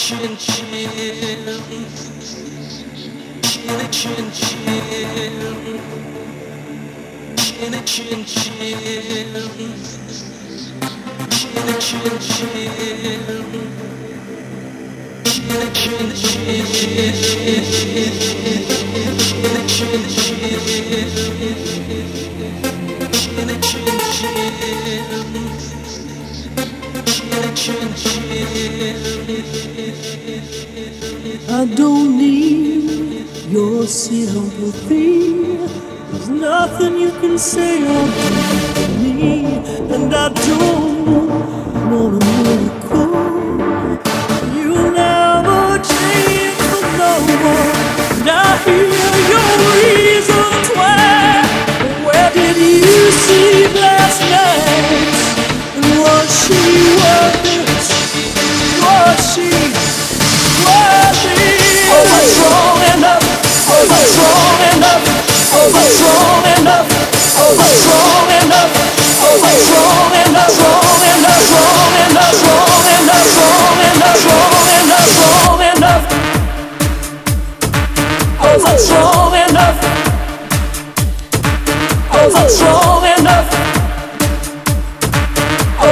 çin çin Çin çin çin Çin çin çin Çin çin çin Çin çin çin Çin çin çin I don't need your sympathy. There's nothing you can say or do for me, and I don't want a miracle. You never change for no one. And I hear your reasons why. Where did you sleep last night? Strong enough. Oh, strong enough.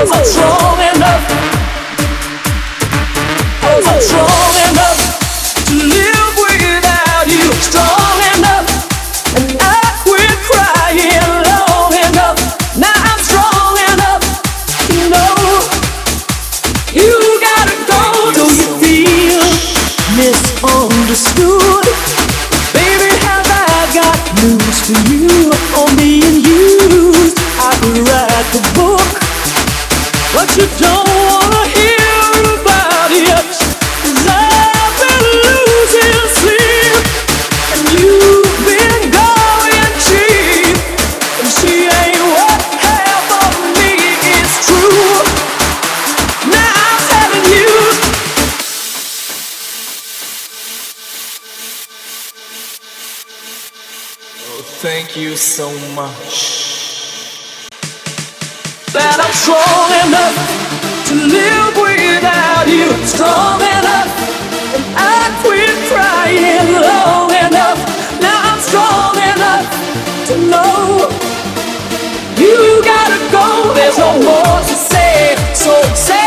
I'm strong enough. I'm strong so much. that I'm strong enough to live without you. Strong enough, and I quit crying long enough. Now I'm strong enough to know you gotta go. There's no more to say, so save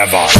Whatever.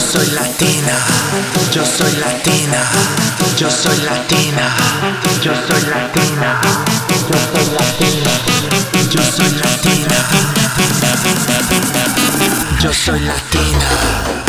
Soy latina, yo soy latina, yo soy latina, yo soy latina, yo soy latina, yo soy latina, yo soy latina.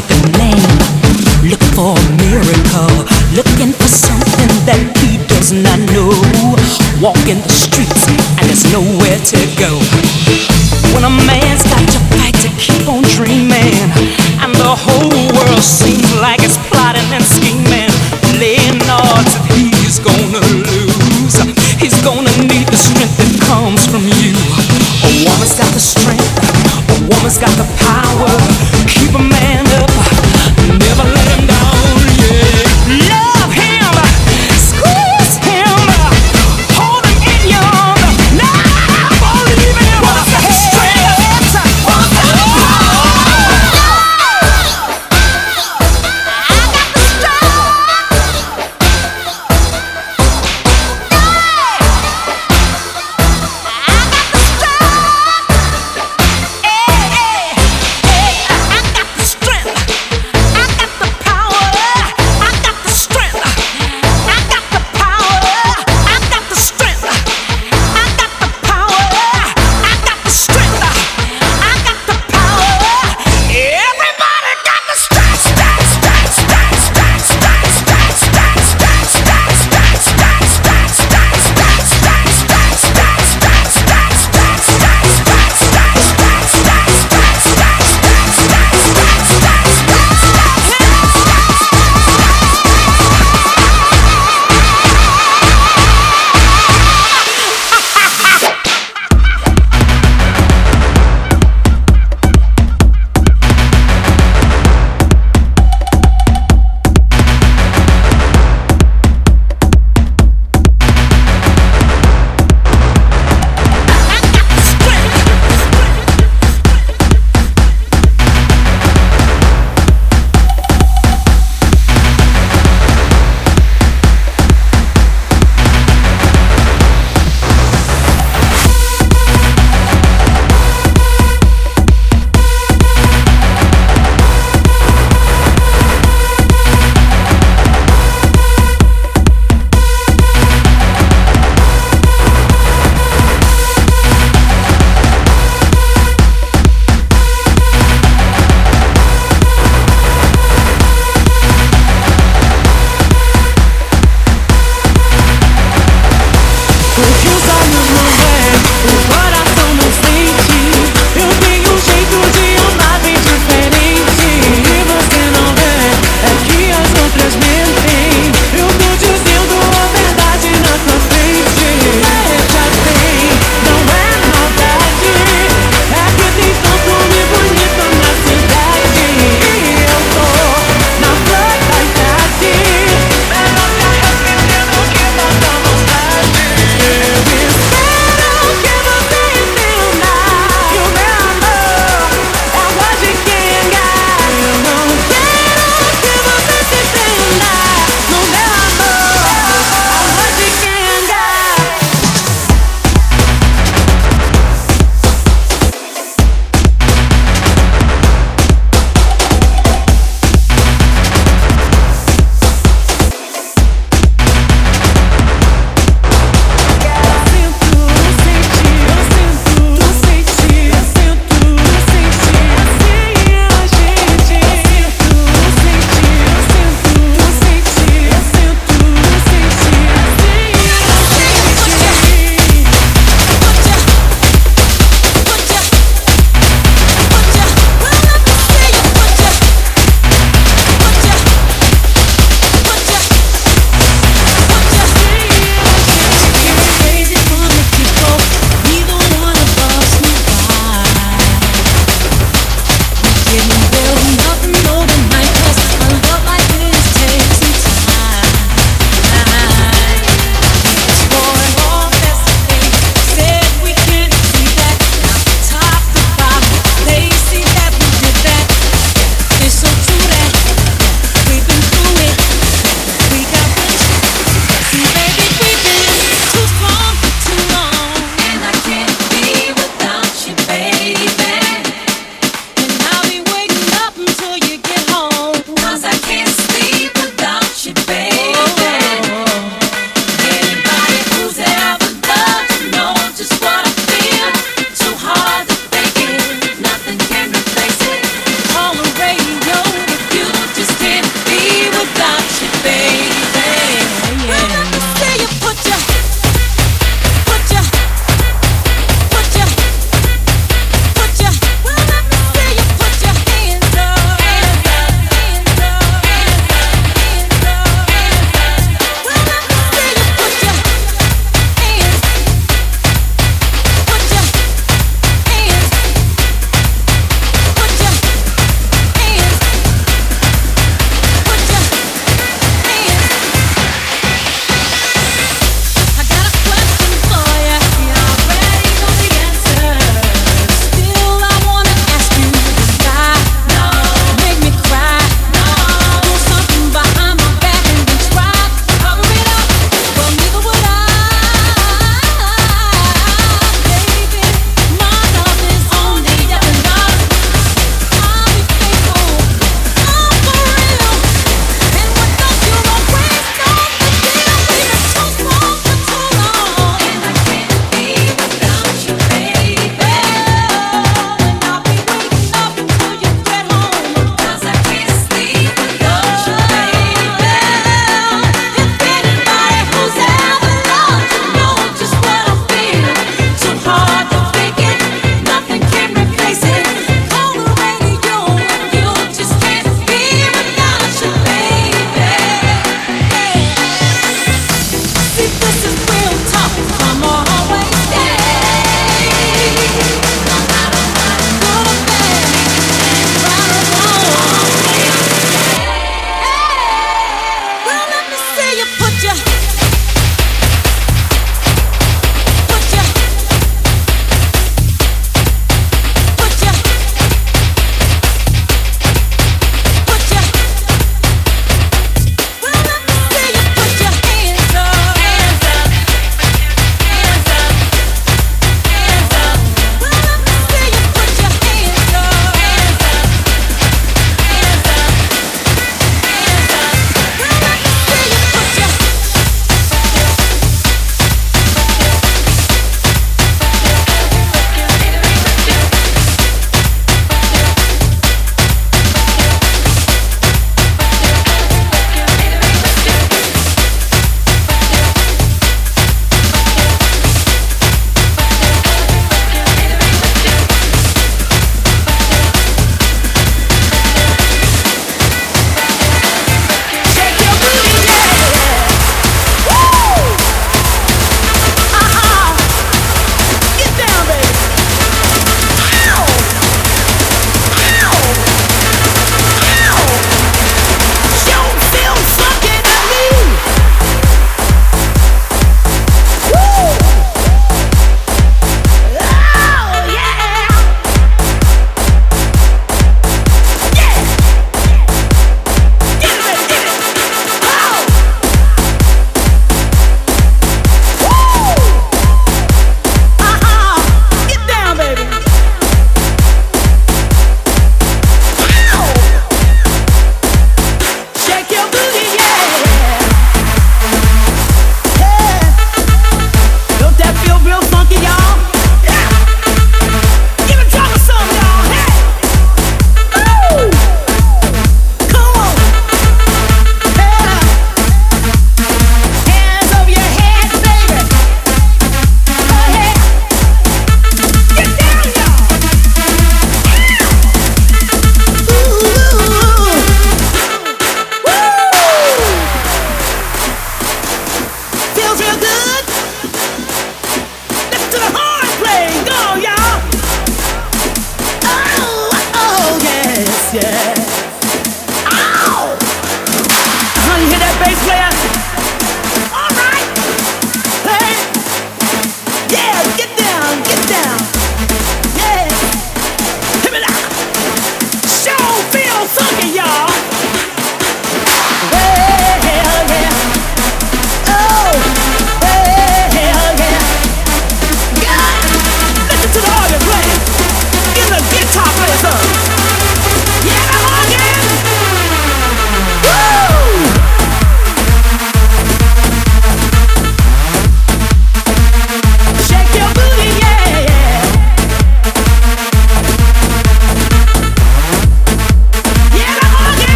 Make a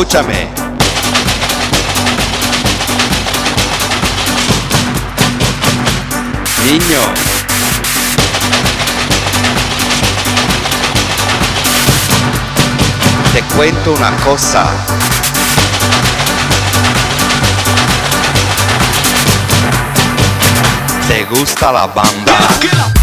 Escúchame. Niño. Te cuento una cosa. ¿Te gusta la banda?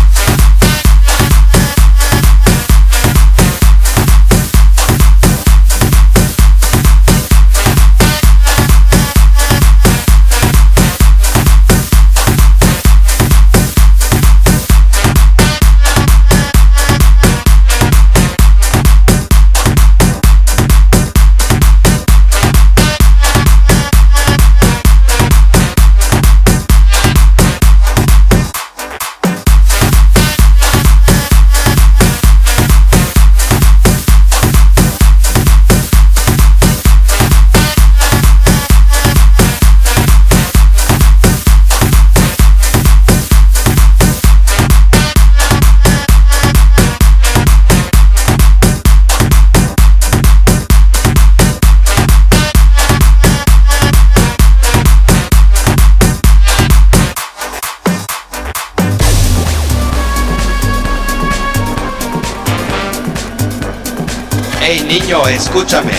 Niño, escúchame.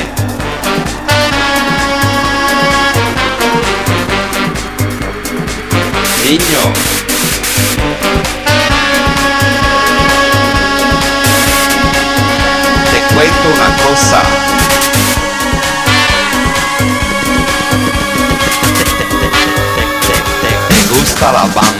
Niño. Te cuento una cosa. Te, te, te, te gusta la banda.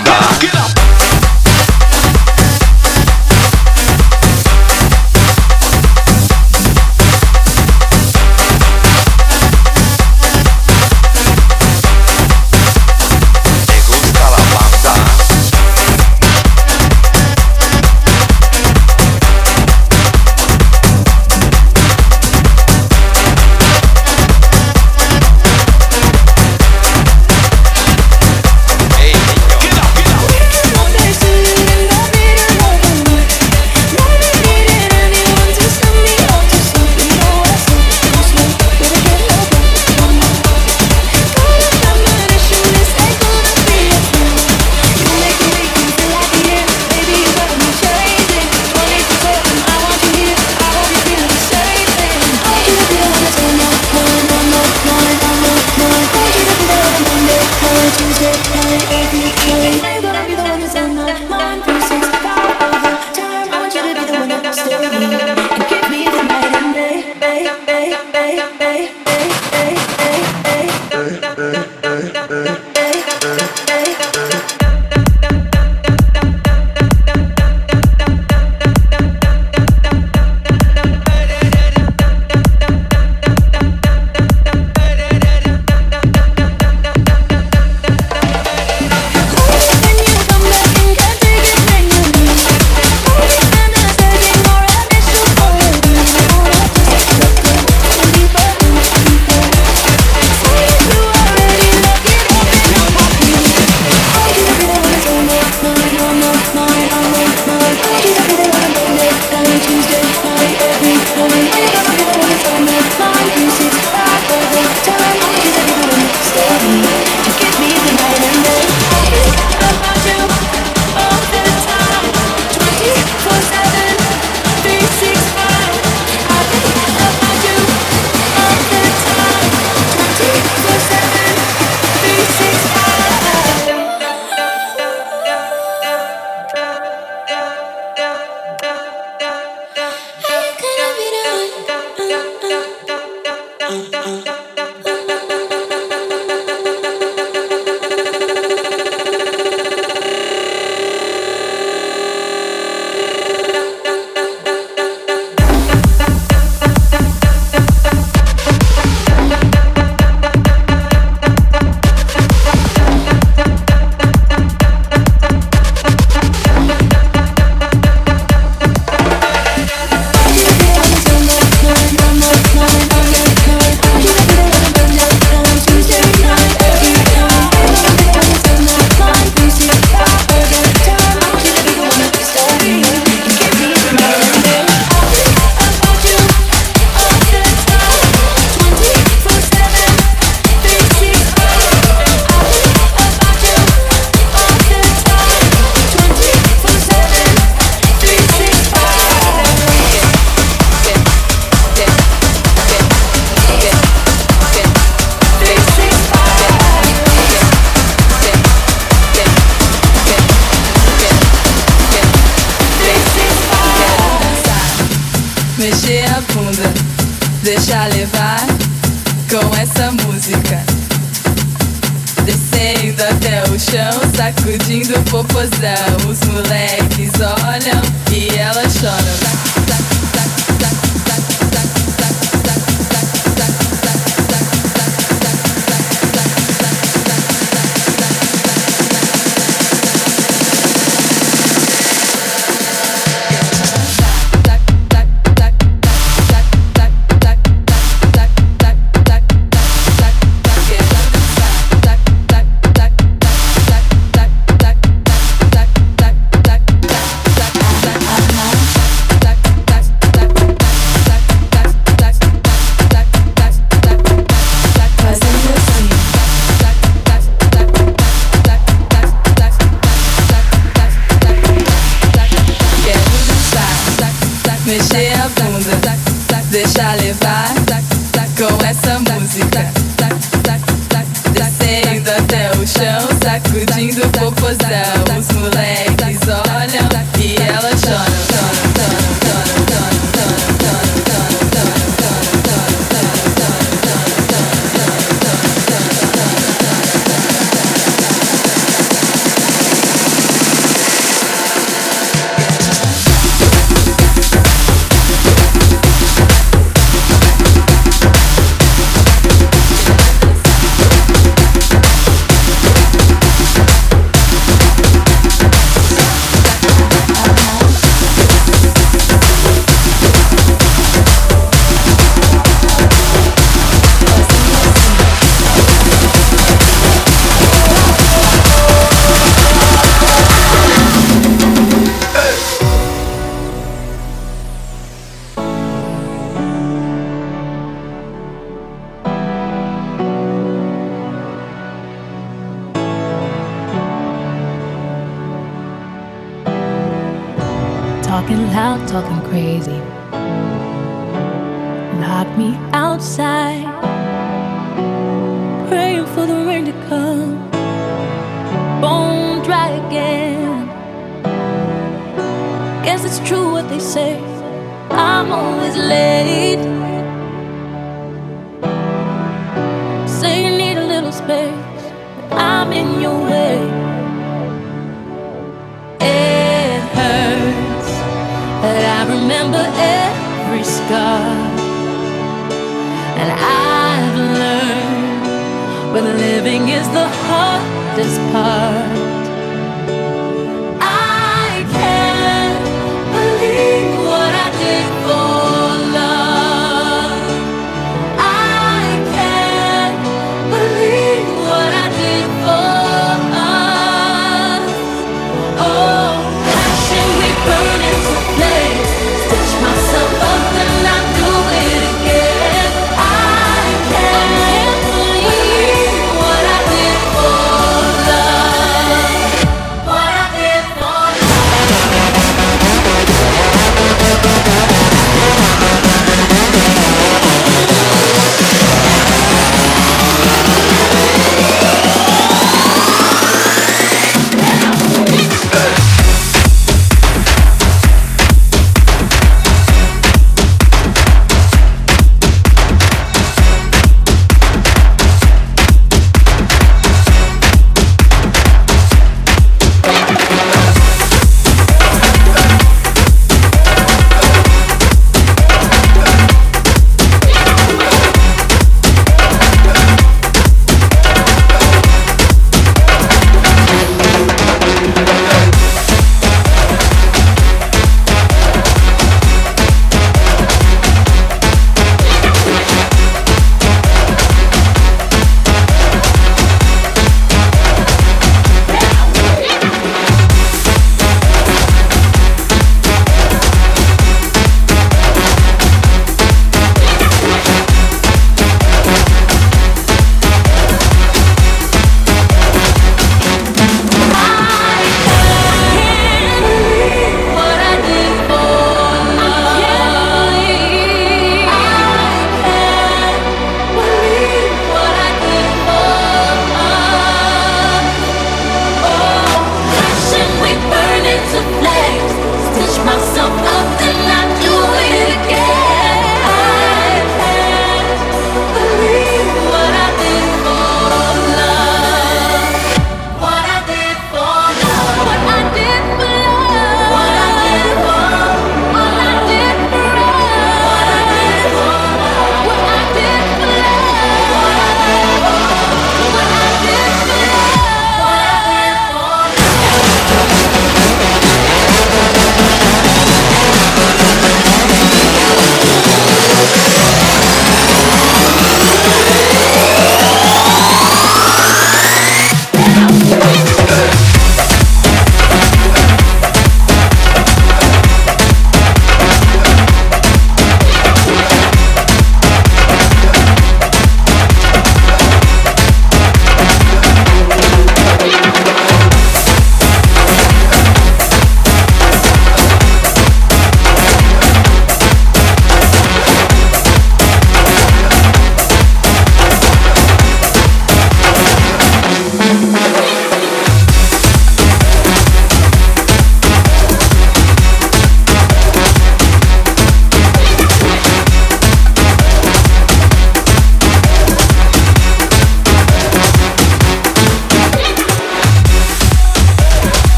Talking loud, talking crazy. Lock me outside. Praying for the rain to come. Bone dry again. Guess it's true what they say. I'm always late. Say you need a little space. God. And I've learned when living is the hardest part.